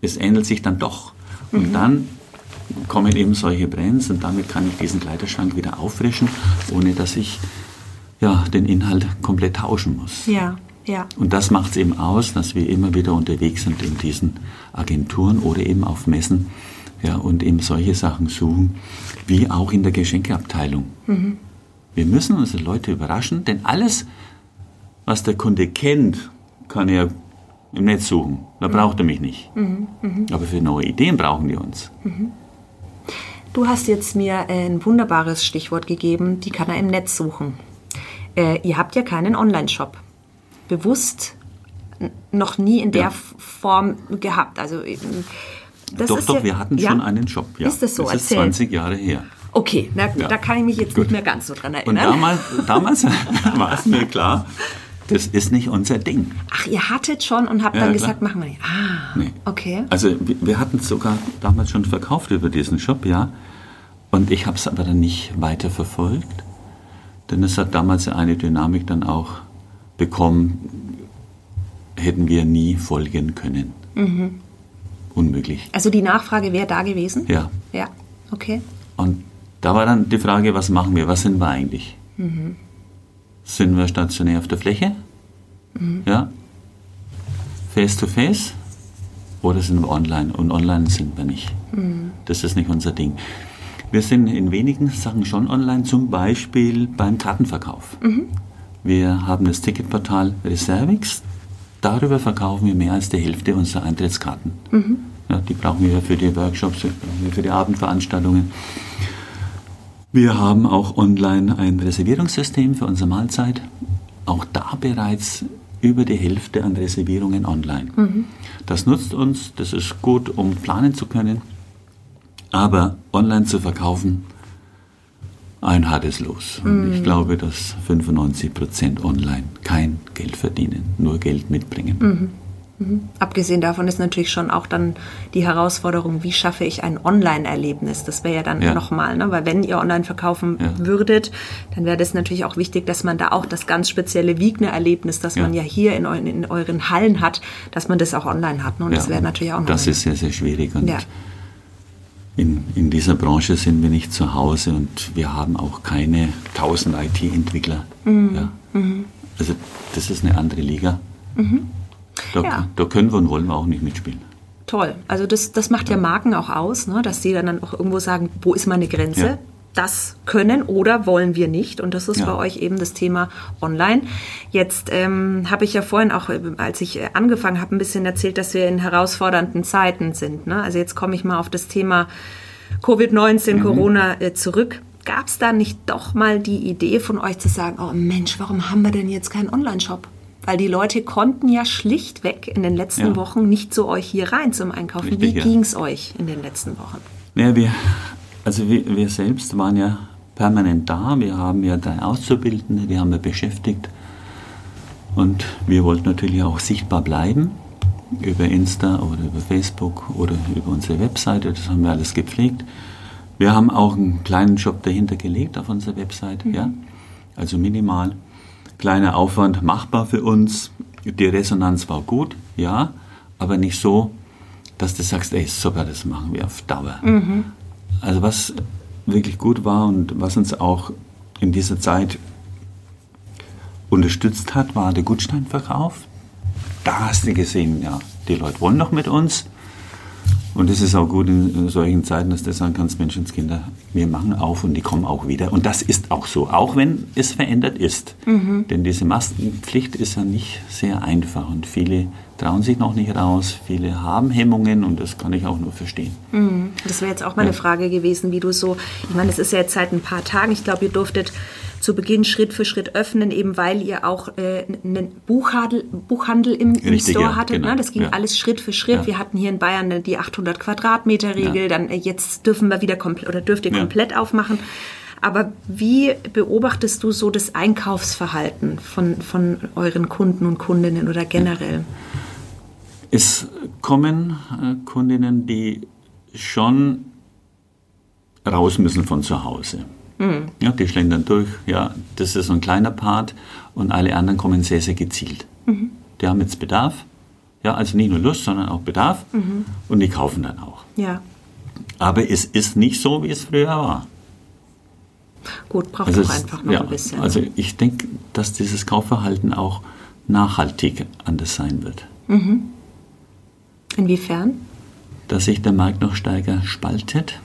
A: es ändert sich dann doch. Und dann kommen eben solche Brands und damit kann ich diesen Kleiderschrank wieder auffrischen, ohne dass ich ja, den Inhalt komplett tauschen muss.
C: Ja, ja.
A: Und das macht es eben aus, dass wir immer wieder unterwegs sind in diesen Agenturen oder eben auf Messen ja, und eben solche Sachen suchen, wie auch in der Geschenkeabteilung. Mhm. Wir müssen unsere Leute überraschen, denn alles, was der Kunde kennt, kann er im Netz suchen. Da mhm. braucht er mich nicht. Mhm. Mhm. Aber für neue Ideen brauchen die uns.
C: Mhm. Du hast jetzt mir ein wunderbares Stichwort gegeben, die kann er im Netz suchen. Äh, ihr habt ja keinen Online-Shop. Bewusst noch nie in der ja. Form gehabt. Also
A: äh, das doch, doch, ja, wir hatten ja? schon einen Shop.
C: Ja. Ist das so?
A: Das ist 20 Jahre her.
C: Okay, na, ja. da kann ich mich jetzt Gut. nicht mehr ganz so dran erinnern.
A: Und damals, damals *laughs* war es mir klar, das ist nicht unser Ding.
C: Ach, ihr hattet schon und habt ja, dann gesagt, machen wir nicht. Ah, nee. okay.
A: Also wir hatten es sogar damals schon verkauft über diesen Shop, ja. Und ich habe es aber dann nicht weiter verfolgt, denn es hat damals eine Dynamik dann auch bekommen, hätten wir nie folgen können. Mhm. Unmöglich.
C: Also die Nachfrage wäre da gewesen?
A: Ja.
C: Ja, okay.
A: Und da war dann die Frage, was machen wir, was sind wir eigentlich? Mhm. Sind wir stationär auf der Fläche? Mhm. Ja. Face to face? Oder sind wir online? Und online sind wir nicht. Mhm. Das ist nicht unser Ding. Wir sind in wenigen Sachen schon online, zum Beispiel beim Kartenverkauf. Mhm. Wir haben das Ticketportal Reservix. Darüber verkaufen wir mehr als die Hälfte unserer Eintrittskarten. Mhm. Ja, die brauchen wir für die Workshops, für die Abendveranstaltungen. Wir haben auch online ein Reservierungssystem für unsere Mahlzeit. Auch da bereits über die Hälfte an Reservierungen online. Mhm. Das nutzt uns, das ist gut, um planen zu können. Aber online zu verkaufen, ein hartes Los. Und mm. ich glaube, dass 95 Prozent online kein Geld verdienen, nur Geld mitbringen. Mhm.
C: Mhm. Abgesehen davon ist natürlich schon auch dann die Herausforderung, wie schaffe ich ein Online-Erlebnis? Das wäre ja dann ja. nochmal, ne? weil wenn ihr online verkaufen ja. würdet, dann wäre das natürlich auch wichtig, dass man da auch das ganz spezielle Wiegner-Erlebnis, das ja. man ja hier in, euren, in euren Hallen hat, dass man das auch online hat. Ne? Und das wäre natürlich auch noch.
A: Das ist sehr, sehr schwierig. Und in, in dieser Branche sind wir nicht zu Hause und wir haben auch keine 1000 IT-Entwickler. Mhm. Mhm. Also das ist eine andere Liga. Mhm. Da, ja. da, können wir und wollen wir auch nicht mitspielen.
C: Toll. Also das, das macht ja Marken auch aus, ne? dass die dann auch irgendwo sagen, wo ist meine Grenze? Ja. Das können oder wollen wir nicht. Und das ist ja. bei euch eben das Thema online. Jetzt ähm, habe ich ja vorhin auch, als ich angefangen habe, ein bisschen erzählt, dass wir in herausfordernden Zeiten sind. Ne? Also jetzt komme ich mal auf das Thema Covid-19, mhm. Corona äh, zurück. Gab es da nicht doch mal die Idee von euch zu sagen, oh Mensch, warum haben wir denn jetzt keinen Online-Shop? Weil die Leute konnten ja schlichtweg in den letzten ja. Wochen nicht zu euch hier rein zum Einkaufen. Richtig, Wie ja. ging es euch in den letzten Wochen?
A: Ja, wir, also wir, wir selbst waren ja permanent da. Wir haben ja drei Auszubildende, die haben wir beschäftigt. Und wir wollten natürlich auch sichtbar bleiben über Insta oder über Facebook oder über unsere Webseite. Das haben wir alles gepflegt. Wir haben auch einen kleinen Job dahinter gelegt auf unserer Webseite, mhm. ja, also minimal kleiner Aufwand machbar für uns. Die Resonanz war gut, ja, aber nicht so, dass du sagst, ey, super, das machen wir auf Dauer. Mhm. Also was wirklich gut war und was uns auch in dieser Zeit unterstützt hat, war der Gutsteinverkauf. Da hast du gesehen, ja, die Leute wollen noch mit uns. Und es ist auch gut in solchen Zeiten, dass du sagen kannst, Menschenskinder, wir machen auf und die kommen auch wieder. Und das ist auch so, auch wenn es verändert ist. Mhm. Denn diese Maskenpflicht ist ja nicht sehr einfach und viele trauen sich noch nicht raus, viele haben Hemmungen und das kann ich auch nur verstehen.
C: Mhm. Das wäre jetzt auch meine ja. Frage gewesen, wie du so, ich meine, es ist ja jetzt seit ein paar Tagen, ich glaube, ihr durftet zu Beginn Schritt für Schritt öffnen, eben weil ihr auch äh, einen Buchhandel, Buchhandel im, im Store ja, hattet. Genau, ne? Das ging ja. alles Schritt für Schritt. Ja. Wir hatten hier in Bayern die 800 Quadratmeter Regel. Dann äh, jetzt dürfen wir wieder komplett oder dürft ihr komplett aufmachen. Aber wie beobachtest du so das Einkaufsverhalten von, von euren Kunden und Kundinnen oder generell?
A: Es kommen äh, Kundinnen, die schon raus müssen von zu Hause. Mhm. Ja, die schlendern durch. Ja, das ist so ein kleiner Part und alle anderen kommen sehr, sehr gezielt. Mhm. Die haben jetzt Bedarf. Ja, also nicht nur Lust, sondern auch Bedarf mhm. und die kaufen dann auch.
C: Ja.
A: Aber es ist nicht so, wie es früher war.
C: Gut, braucht
A: Also
C: auch
A: es-
C: einfach noch
A: ja,
C: ein bisschen.
A: Also ich denke, dass dieses Kaufverhalten auch nachhaltig anders sein wird.
C: Inwiefern?
A: Dass sich der Markt noch stärker spaltet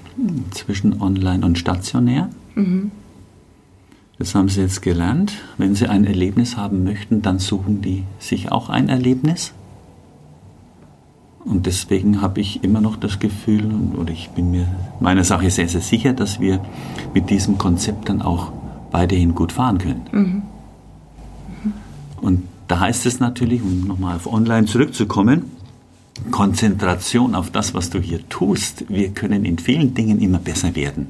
A: zwischen online und stationär. Das haben Sie jetzt gelernt. Wenn Sie ein Erlebnis haben möchten, dann suchen die sich auch ein Erlebnis. Und deswegen habe ich immer noch das Gefühl, und- oder ich bin mir meiner Sache sehr, sehr sicher, dass wir mit diesem Konzept dann auch weiterhin gut fahren können. Und da heißt es natürlich, um nochmal auf Online zurückzukommen, Konzentration auf das, was du hier tust. Wir können in vielen Dingen immer besser werden.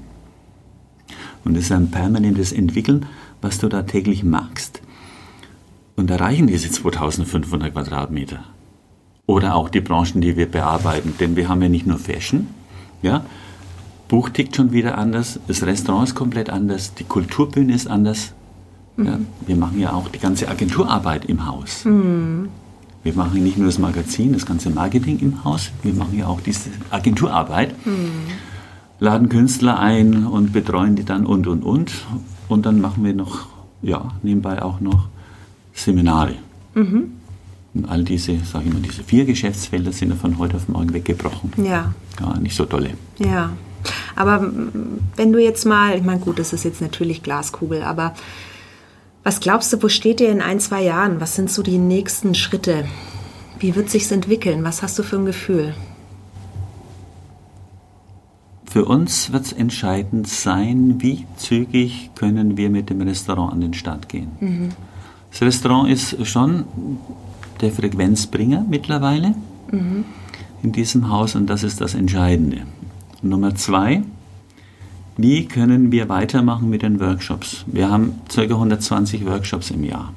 A: Und es ist ein permanentes Entwickeln, was du da täglich machst. Und erreichen diese 2500 Quadratmeter. Oder auch die Branchen, die wir bearbeiten. Denn wir haben ja nicht nur Fashion. Ja? Buch tickt schon wieder anders, das Restaurant ist komplett anders, die Kulturbühne ist anders. Ja? Wir machen ja auch die ganze Agenturarbeit im Haus. Wir machen nicht nur das Magazin, das ganze Marketing im Haus, wir machen ja auch diese Agenturarbeit. Laden Künstler ein und betreuen die dann und und und. Und dann machen wir noch, ja, nebenbei auch noch Seminare. Und all diese, sag ich mal, diese vier Geschäftsfelder sind ja von heute auf morgen weggebrochen.
C: Ja,
A: Ja, nicht so dolle.
C: ja. Aber wenn du jetzt mal, ich meine, gut, das ist jetzt natürlich Glaskugel, aber was glaubst du, wo steht ihr in ein, zwei Jahren? Was sind so die nächsten Schritte? Wie wird sich's entwickeln? Was hast du für ein Gefühl?
A: Für uns wird es entscheidend sein, wie zügig können wir mit dem Restaurant an den Start gehen. Das Restaurant ist schon der Frequenzbringer mittlerweile in diesem Haus und das ist das Entscheidende. Nummer zwei, wie können wir weitermachen mit den Workshops? Wir haben ca. 120 Workshops im Jahr.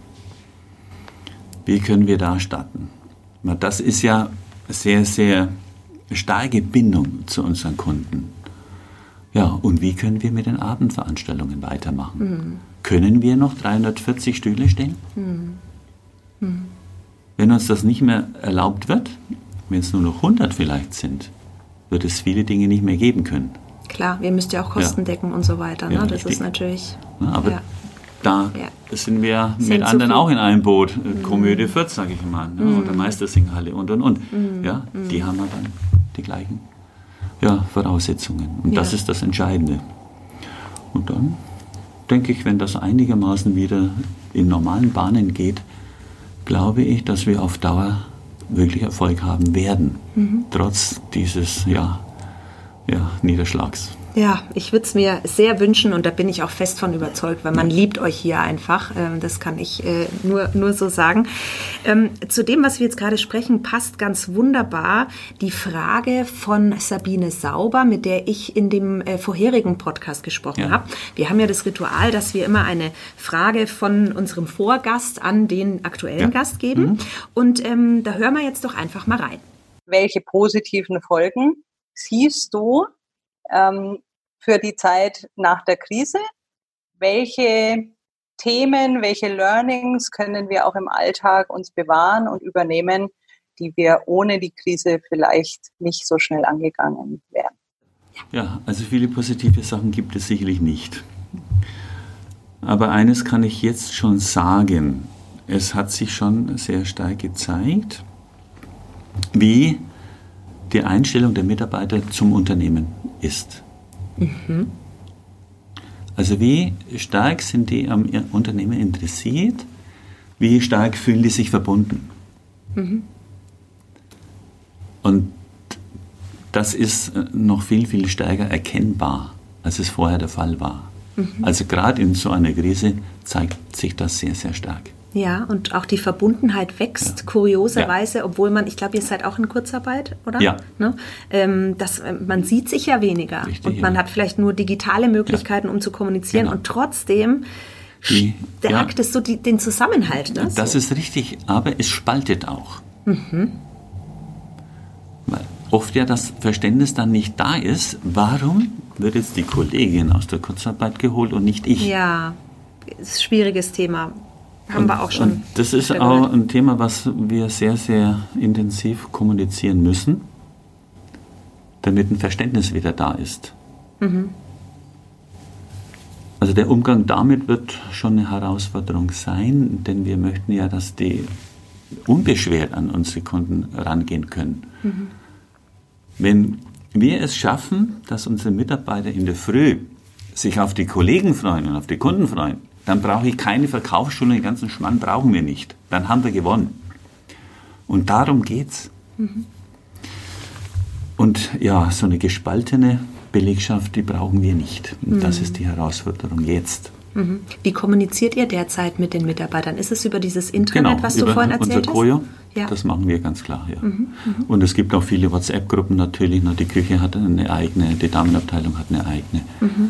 A: Wie können wir da starten? Das ist ja sehr, sehr starke Bindung zu unseren Kunden. Ja, und wie können wir mit den Abendveranstaltungen weitermachen? Können wir noch 340 Stühle stellen? Wenn uns das nicht mehr erlaubt wird, wenn es nur noch 100 vielleicht sind, wird es viele Dinge nicht mehr geben können.
C: Klar, ihr müsst ja auch Kosten
A: Ja.
C: decken und so weiter. Ne?
A: Ja,
C: das
A: richtig.
C: ist natürlich.
A: Ne, Aber
C: ja.
A: da sind wir
C: Sind
A: mit anderen auch in einem Boot. Äh, Komödie Fürth, sage ich mal. Ne? Oder Meistersinghalle und, und, und. Ja, die haben ja dann die gleichen ja, Voraussetzungen. Und das
C: Ja.
A: ist das Entscheidende. Und dann denke ich, wenn das einigermaßen wieder in normalen Bahnen geht, glaube ich, dass wir auf Dauer wirklich Erfolg haben werden. Trotz dieses ja, ja, Niederschlags.
C: Ja, ich würde es mir sehr wünschen und da bin ich auch fest von überzeugt, weil man liebt euch hier einfach. Ähm, Das kann ich äh, nur, nur so sagen. Ähm, Zu dem, was wir jetzt gerade sprechen, passt ganz wunderbar die Frage von Sabine Sauber, mit der ich in dem äh, vorherigen Podcast gesprochen
A: Ja.
C: habe. Wir haben ja das Ritual, dass wir immer eine Frage von unserem Vorgast an den aktuellen
A: Ja.
C: Gast geben. Und ähm, da hören wir jetzt doch einfach mal rein.
D: welche positiven Folgen siehst du ähm, für die Zeit nach der Krise? Welche Themen, welche Learnings können wir auch im Alltag uns bewahren und übernehmen, die wir ohne die Krise vielleicht nicht so schnell angegangen wären?
A: Ja, also viele positive Sachen gibt es sicherlich nicht. Aber eines kann ich jetzt schon sagen. Es hat sich schon sehr stark gezeigt, wie die Einstellung der Mitarbeiter zum Unternehmen ist. Also wie stark sind die am Unternehmen interessiert, wie stark fühlen die sich verbunden. Und das ist äh, noch viel, viel stärker erkennbar, als es vorher der Fall war. Also gerade in so einer Krise zeigt sich das sehr, sehr stark.
C: Ja, und auch die Verbundenheit wächst, kurioserweise, obwohl man, ich glaube, ihr seid auch in Kurzarbeit, oder?
A: Ja.
C: Ne? Ähm, das, äh, man sieht sich ja weniger
A: Richtig,
C: und man
A: ja.
C: hat vielleicht nur digitale Möglichkeiten, um zu kommunizieren
A: Genau.
C: und trotzdem
A: Die-
C: stärkt
A: ja.
C: es so die, den Zusammenhalt. Ne?
A: Das
C: so.
A: ist richtig, aber es spaltet auch. Weil oft ja das Verständnis dann nicht da ist, warum wird jetzt die Kollegin aus der Kurzarbeit geholt und nicht ich?
C: Ja, ist ein schwieriges Thema. Haben
A: Und-
C: wir auch schon.
A: Das ist auch ein Thema, was wir sehr, sehr intensiv kommunizieren müssen, damit ein Verständnis wieder da ist.
C: Mhm.
A: Also Also der Umgang damit wird schon eine Herausforderung sein, denn wir möchten ja, dass die unbeschwert an unsere Kunden rangehen können. Mhm. Wenn wir es schaffen, dass unsere Mitarbeiter in der Früh sich auf die Kollegen freuen und auf die Kunden freuen, dann brauche ich keine Verkaufsschulung, den ganzen Schmann brauchen wir nicht. Dann haben wir gewonnen. Und darum geht's. Mhm. Und ja, so eine gespaltene Belegschaft, die brauchen wir nicht. Und das mhm. ist die Herausforderung jetzt.
C: Mhm. Wie kommuniziert ihr derzeit mit den Mitarbeitern? Ist es über dieses Internet,
A: genau,
C: was du vorhin erzählt
A: unser Koyo, hast? Ja. Das machen wir ganz klar, ja. Mhm, mh. Und es gibt auch viele WhatsApp-Gruppen natürlich. Die Küche hat eine eigene, die Damenabteilung hat eine eigene. Mhm.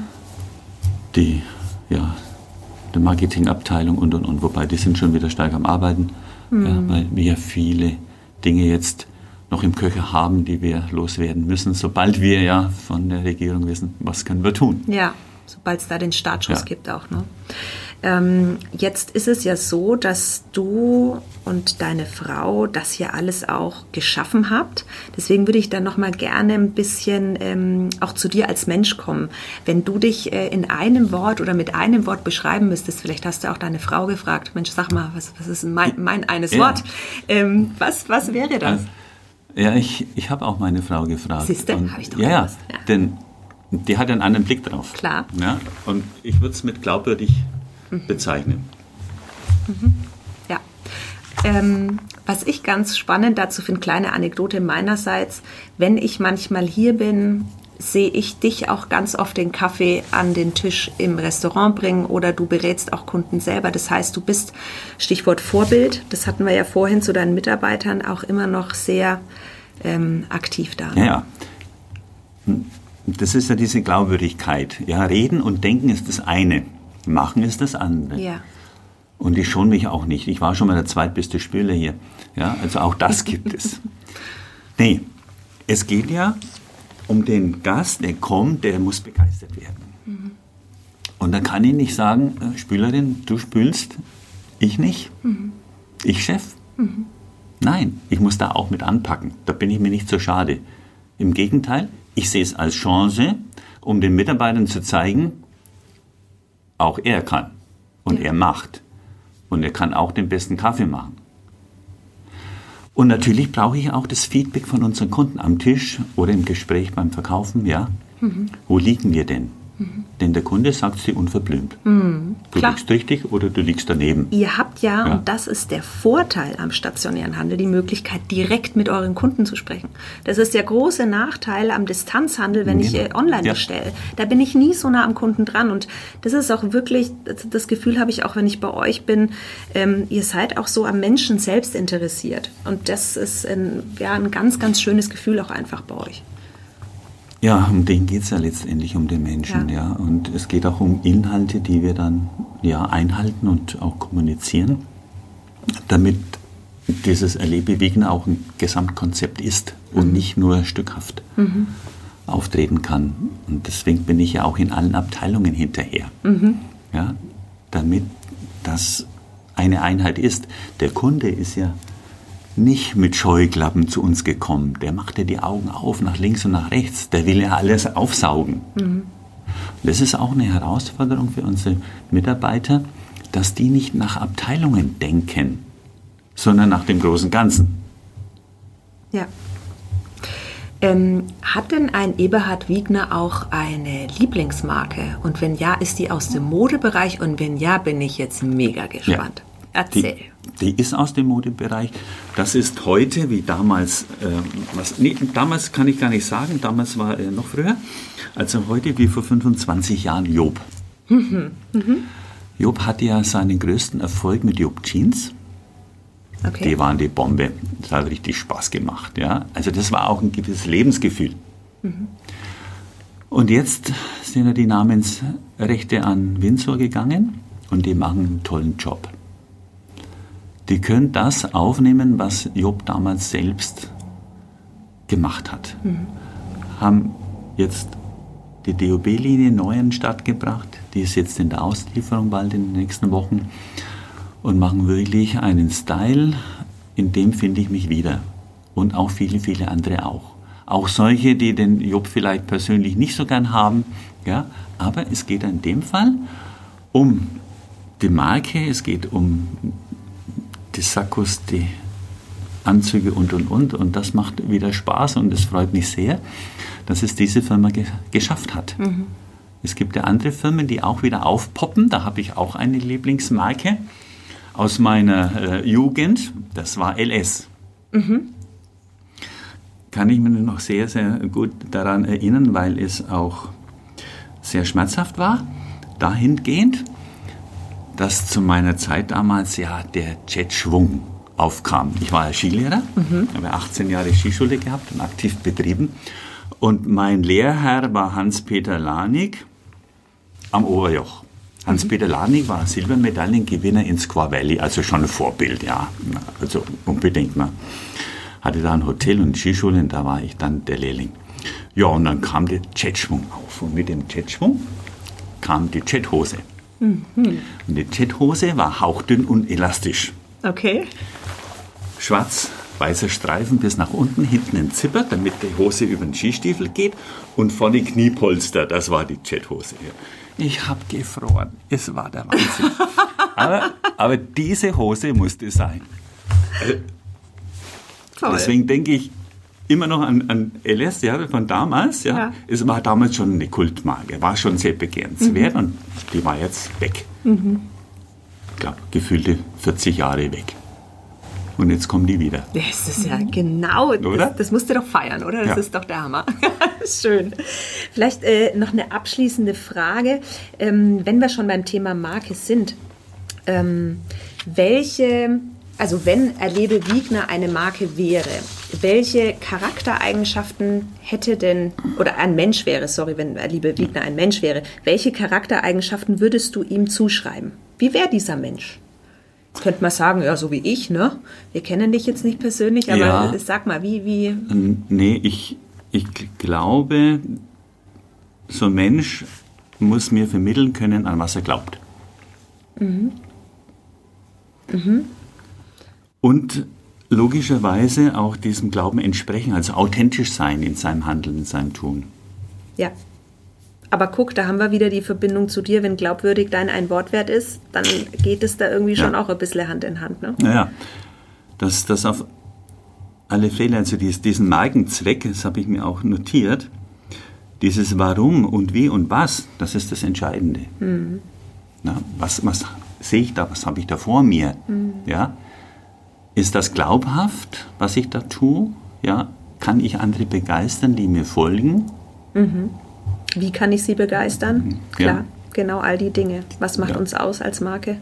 A: Die, ja, die Marketingabteilung und und und. Wobei die sind schon wieder stark am Arbeiten, mhm. ja, weil wir viele Dinge jetzt noch im Köcher haben, die wir loswerden müssen, sobald wir ja von der Regierung wissen, was können wir tun.
C: Ja, sobald es da den Startschuss ja. gibt auch. Ne? Ähm, jetzt ist es ja so, dass du und deine Frau das hier alles auch geschaffen habt. Deswegen würde ich dann noch mal gerne ein bisschen ähm, auch zu dir als Mensch kommen. Wenn du dich äh, in einem Wort oder mit einem Wort beschreiben müsstest, vielleicht hast du auch deine Frau gefragt, Mensch, sag mal, was, was ist mein, mein eines ja. Wort? Ähm, was, was wäre das?
A: Ja, ich, ich habe auch meine Frau gefragt.
C: Siehst du, habe ich doch
A: ja, gewusst. ja, denn die hat einen anderen Blick drauf.
C: Klar.
A: Ja, und ich würde es mit glaubwürdig. Bezeichnen.
C: Mhm. Ja. Ähm, was ich ganz spannend dazu finde, kleine Anekdote meinerseits, wenn ich manchmal hier bin, sehe ich dich auch ganz oft den Kaffee an den Tisch im Restaurant bringen oder du berätst auch Kunden selber. Das heißt, du bist, Stichwort Vorbild, das hatten wir ja vorhin zu deinen Mitarbeitern, auch immer noch sehr ähm, aktiv da.
A: Ja, ja. Das ist ja diese Glaubwürdigkeit. Ja, reden und denken ist das eine, machen ist das andere.
C: Ja.
A: Und ich schon mich auch nicht. Ich war schon mal der zweitbeste Spieler hier. Ja, also auch das *laughs* gibt es. Nee, es geht ja um den Gast, der kommt, der muss begeistert werden. Mhm. Und da kann ich nicht sagen, äh, Spülerin, du spülst, ich nicht, mhm. ich Chef. Mhm. Nein, ich muss da auch mit anpacken. Da bin ich mir nicht so schade. Im Gegenteil, ich sehe es als Chance, um den Mitarbeitern zu zeigen, auch er kann und ja. er macht. Und er kann auch den besten Kaffee machen. Und natürlich brauche ich auch das Feedback von unseren Kunden am Tisch oder im Gespräch beim Verkaufen. Ja, mhm. wo liegen wir denn? Mhm. Denn der Kunde sagt sie unverblümt. Mhm. Du Klar. liegst richtig oder du liegst daneben.
C: Ihr habt ja, ja, und das ist der Vorteil am stationären Handel, die Möglichkeit, direkt mit euren Kunden zu sprechen. Das ist der große Nachteil am Distanzhandel, wenn genau. ich äh, online ja. bestelle. Da bin ich nie so nah am Kunden dran. Und das ist auch wirklich, das Gefühl habe ich auch, wenn ich bei euch bin, ähm, ihr seid auch so am Menschen selbst interessiert. Und das ist ein, ja, ein ganz, ganz schönes Gefühl auch einfach bei euch.
A: Ja, um den geht es ja letztendlich, um den Menschen, ja. ja. Und es geht auch um Inhalte, die wir dann ja einhalten und auch kommunizieren, damit dieses Erlebewegen auch ein Gesamtkonzept ist und mhm. nicht nur stückhaft mhm. auftreten kann. Und deswegen bin ich ja auch in allen Abteilungen hinterher, mhm. ja, damit das eine Einheit ist. Der Kunde ist ja nicht mit Scheuklappen zu uns gekommen. Der machte die Augen auf nach links und nach rechts. Der will ja alles aufsaugen. Mhm. Das ist auch eine Herausforderung für unsere Mitarbeiter, dass die nicht nach Abteilungen denken, sondern nach dem großen Ganzen.
C: Ja. Ähm, hat denn ein Eberhard Wiegner auch eine Lieblingsmarke? Und wenn ja, ist die aus dem Modebereich? Und wenn ja, bin ich jetzt mega gespannt.
A: Ja. Erzähl. Die, die ist aus dem Modebereich. Das ist heute wie damals, äh, was, nee, damals kann ich gar nicht sagen, damals war er noch früher, also heute wie vor 25 Jahren Job. Mhm. Mhm. Job hatte ja seinen größten Erfolg mit Job Jeans. Okay. Die waren die Bombe. Das hat richtig Spaß gemacht. Ja? Also das war auch ein gewisses Lebensgefühl. Mhm. Und jetzt sind ja die Namensrechte an Windsor gegangen und die machen einen tollen Job die können das aufnehmen, was Job damals selbst gemacht hat. Mhm. Haben jetzt die DOB-Linie neu in Stadt gebracht, die ist jetzt in der Auslieferung bald in den nächsten Wochen und machen wirklich einen Style, in dem finde ich mich wieder. Und auch viele, viele andere auch. Auch solche, die den Job vielleicht persönlich nicht so gern haben, ja, aber es geht in dem Fall um die Marke, es geht um die Sakkos, die Anzüge und und und. Und das macht wieder Spaß und es freut mich sehr, dass es diese Firma ge geschafft hat. Mhm. Es gibt ja andere Firmen, die auch wieder aufpoppen. Da habe ich auch eine Lieblingsmarke aus meiner äh, Jugend. Das war LS. Mhm. Kann ich mich noch sehr, sehr gut daran erinnern, weil es auch sehr schmerzhaft war, dahingehend, dass zu meiner Zeit damals ja der Jetschwung aufkam. Ich war ja Skilehrer, mhm. habe 18 Jahre Skischule gehabt und aktiv betrieben. Und mein Lehrherr war Hans-Peter Lanig am Oberjoch. Hans-Peter mhm. Lanig war Silbermedaillengewinner in Squaw Valley, also schon ein Vorbild, ja. Also unbedingt. Ne? Hatte da ein Hotel und Skischule und da war ich dann der Lehrling. Ja, und dann kam der Jetschwung auf. Und mit dem Jetschwung kam die Jethose. Mhm. Und die Jethose war hauchdünn und elastisch.
C: Okay.
A: Schwarz, weißer Streifen bis nach unten, hinten ein Zipper, damit die Hose über den Skistiefel geht und vorne Kniepolster. Das war die Jethose. Ich habe gefroren. Es war der Wahnsinn. *laughs* aber, aber diese Hose musste sein. Toll. Deswegen denke ich immer noch an, an LS, ja, von damals. Ja. ja. Es war damals schon eine Kultmarke, war schon sehr begehrenswert mhm. und die war jetzt weg. Mhm. Ich glaube, gefühlte 40 Jahre weg. Und jetzt kommen die wieder.
C: Das ist ja genau, oder? Das, das musst du doch feiern, oder? Das ja. ist doch der Hammer. *laughs* Schön. Vielleicht äh, noch eine abschließende Frage. Ähm, wenn wir schon beim Thema Marke sind, ähm, welche, also wenn Erlebe Wiegner eine Marke wäre, welche Charaktereigenschaften hätte denn, oder ein Mensch wäre, sorry, wenn Erlebe Wiegner ein Mensch wäre, welche Charaktereigenschaften würdest du ihm zuschreiben? Wie wäre dieser Mensch? Jetzt könnte man sagen, ja, so wie ich, ne? Wir kennen dich jetzt nicht persönlich, aber ja. sag mal, wie, wie.
A: Nee, ich, ich glaube, so ein Mensch muss mir vermitteln können, an was er glaubt. Mhm. Mhm. Und logischerweise auch diesem Glauben entsprechen, also authentisch sein in seinem Handeln, in seinem Tun.
C: Ja, aber guck, da haben wir wieder die Verbindung zu dir. Wenn glaubwürdig dein ein Wort wert ist, dann geht es da irgendwie schon auch ein bisschen Hand in Hand. Ne?
A: Naja, das, das auf alle Fälle, also diesen Markenzweck, das habe ich mir auch notiert, dieses Warum und wie und was, das ist das Entscheidende. Mhm. Na, was, was sehe ich da, was habe ich da vor mir? Mhm. Ja? Ist das glaubhaft, was ich da tue? Ja? Kann ich andere begeistern, die mir folgen? Mhm.
C: Wie kann ich sie begeistern? Mhm. Klar, ja. genau all die Dinge. Was macht ja. uns aus als Marke?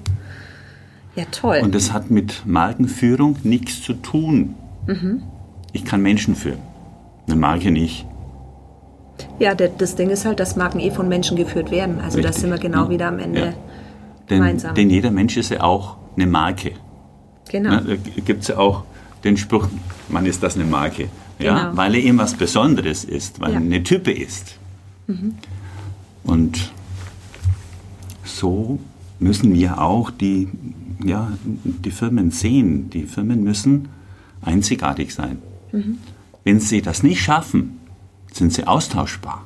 C: Ja, toll.
A: Und das hat mit Markenführung nichts zu tun. Mhm. Ich kann Menschen führen, eine Marke nicht.
C: Ja, das Ding ist halt, dass Marken eh von Menschen geführt werden. Also da sind wir genau ja. wieder am Ende ja.
A: denn, gemeinsam. Denn jeder Mensch ist ja auch eine Marke. Genau. Na, da gibt es ja auch den Spruch, man ist das eine Marke. Ja, genau. Weil er eben was Besonderes ist, weil er eine Type ist. Mhm. Und so müssen wir auch die, ja, die Firmen sehen. Die Firmen müssen einzigartig sein. Mhm. Wenn sie das nicht schaffen, sind sie austauschbar.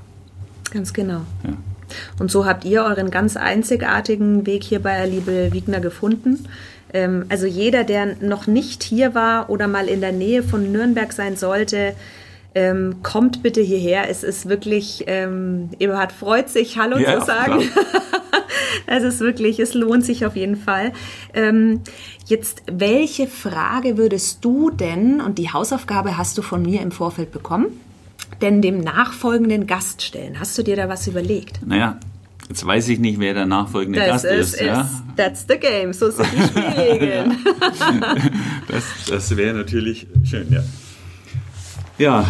C: Ganz genau. Ja. Und so habt ihr euren ganz einzigartigen Weg hier bei Liebe Wiegner gefunden. Ähm, also jeder, der noch nicht hier war oder mal in der Nähe von Nürnberg sein sollte, ähm, kommt bitte hierher. Es ist wirklich, ähm, Eberhard freut sich, Hallo ja, zu sagen. *laughs* es ist wirklich, es lohnt sich auf jeden Fall. Ähm, jetzt, welche Frage würdest du denn, und die Hausaufgabe hast du von mir im Vorfeld bekommen, denn dem nachfolgenden Gast stellen? Hast du dir da was überlegt?
A: Naja, Jetzt weiß ich nicht, wer der nachfolgende das Gast ist. ist ja?
C: That's the game, so sind die Spielregeln. *laughs*
A: das das wäre natürlich schön, ja. Ja,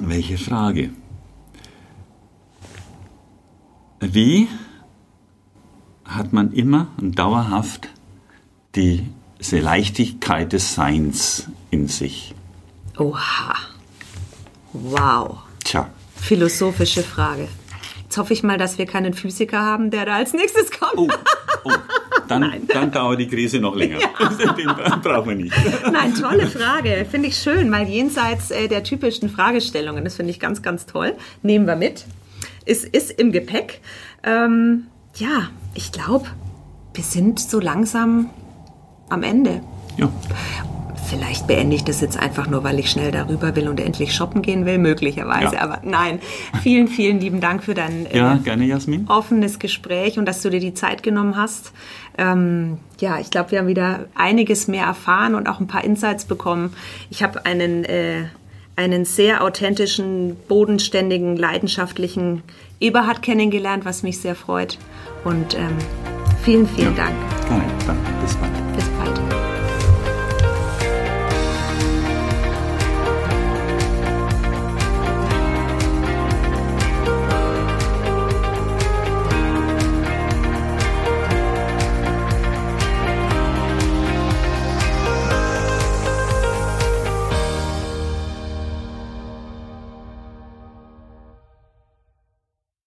A: welche Frage? Wie hat man immer und dauerhaft diese Leichtigkeit des Seins in sich?
C: Oha. Wow.
A: Tja.
C: Philosophische Frage. Jetzt hoffe ich mal, dass wir keinen Physiker haben, der da als nächstes kommt. Oh,
A: oh. *laughs* Dann, dann dauert die Krise noch länger. Ja. *laughs* Den brauchen wir nicht.
C: Nein, tolle Frage. Finde ich schön, mal jenseits äh, der typischen Fragestellungen. Das finde ich ganz, ganz toll. Nehmen wir mit. Es ist im Gepäck. Ähm, ja, ich glaube, wir sind so langsam am Ende.
A: Ja.
C: Vielleicht beende ich das jetzt einfach nur, weil ich schnell darüber will und endlich shoppen gehen will, möglicherweise. Ja. Aber nein, vielen, vielen lieben Dank für dein
A: ja, äh, gerne, Jasmin.
C: offenes Gespräch und dass du dir die Zeit genommen hast. Ähm, ja, ich glaube, wir haben wieder einiges mehr erfahren und auch ein paar Insights bekommen. Ich habe einen, äh, einen sehr authentischen, bodenständigen, leidenschaftlichen Eberhard kennengelernt, was mich sehr freut. Und ähm, vielen, vielen ja. Dank.
A: Gerne, danke. Bis bald. Bis bald.